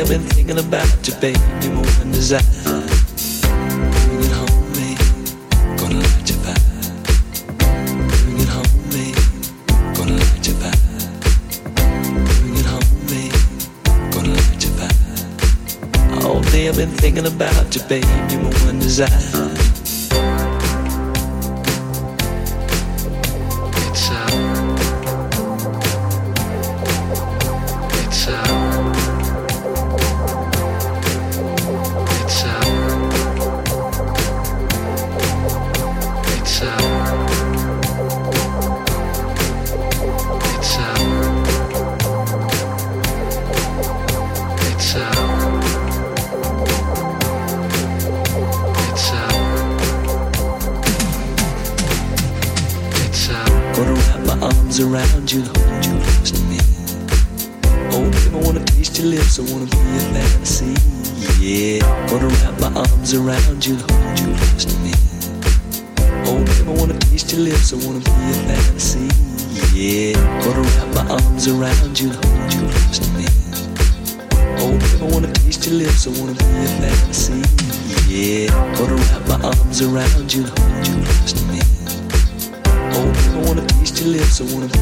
I've been thinking about you, baby. More than desire. Bring it home. Gonna your. Bring it home. Gonna. Bring it home. Gonna. All day I've been thinking about you, baby. More than desire. I wanna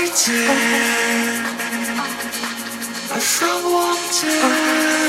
waiting. I felt wanted.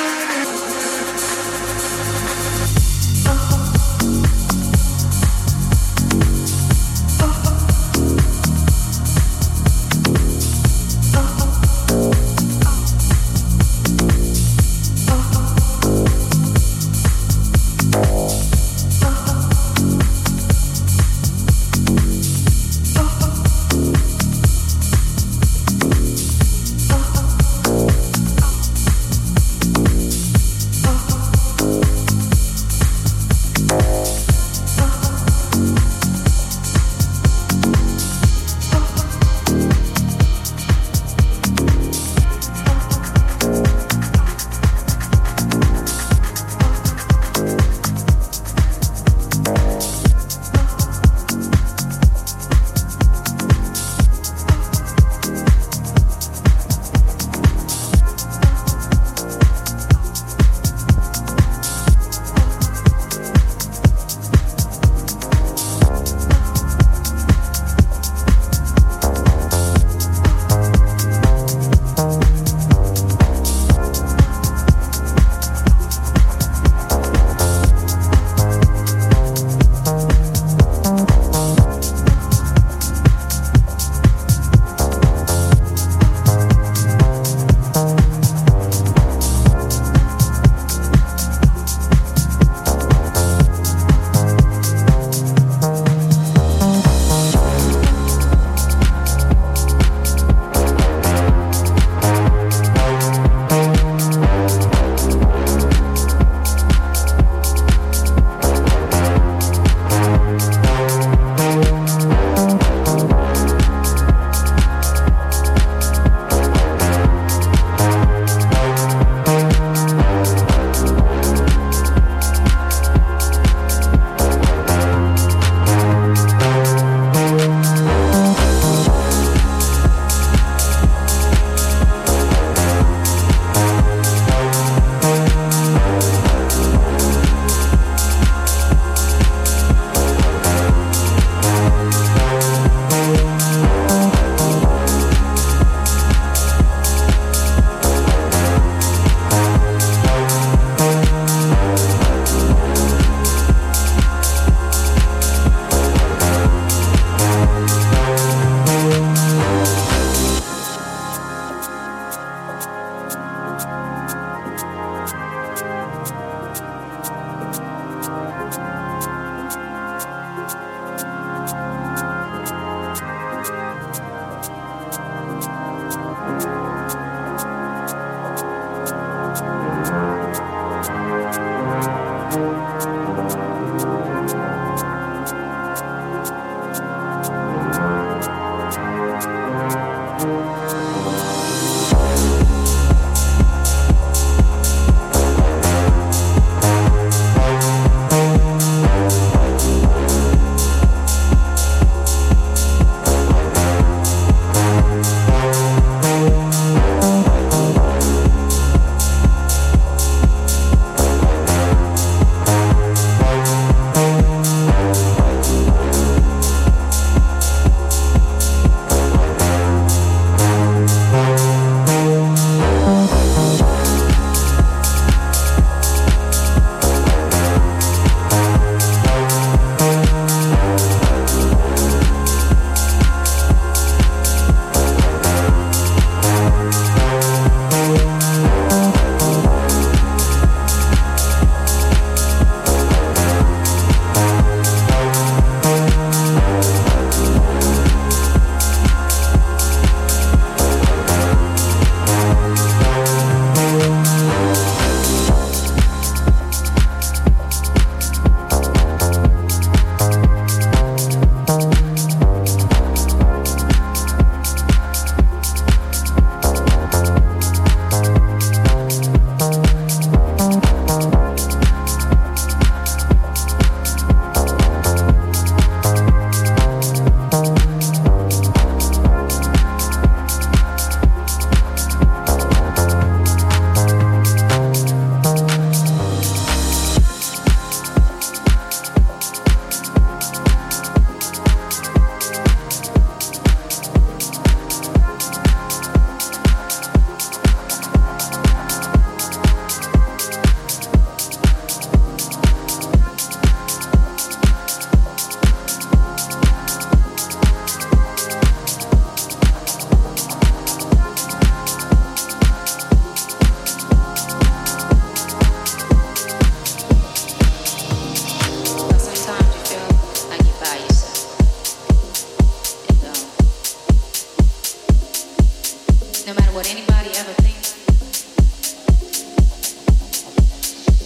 no matter what anybody ever thinks.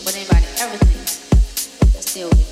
What anybody ever thinks, I still do.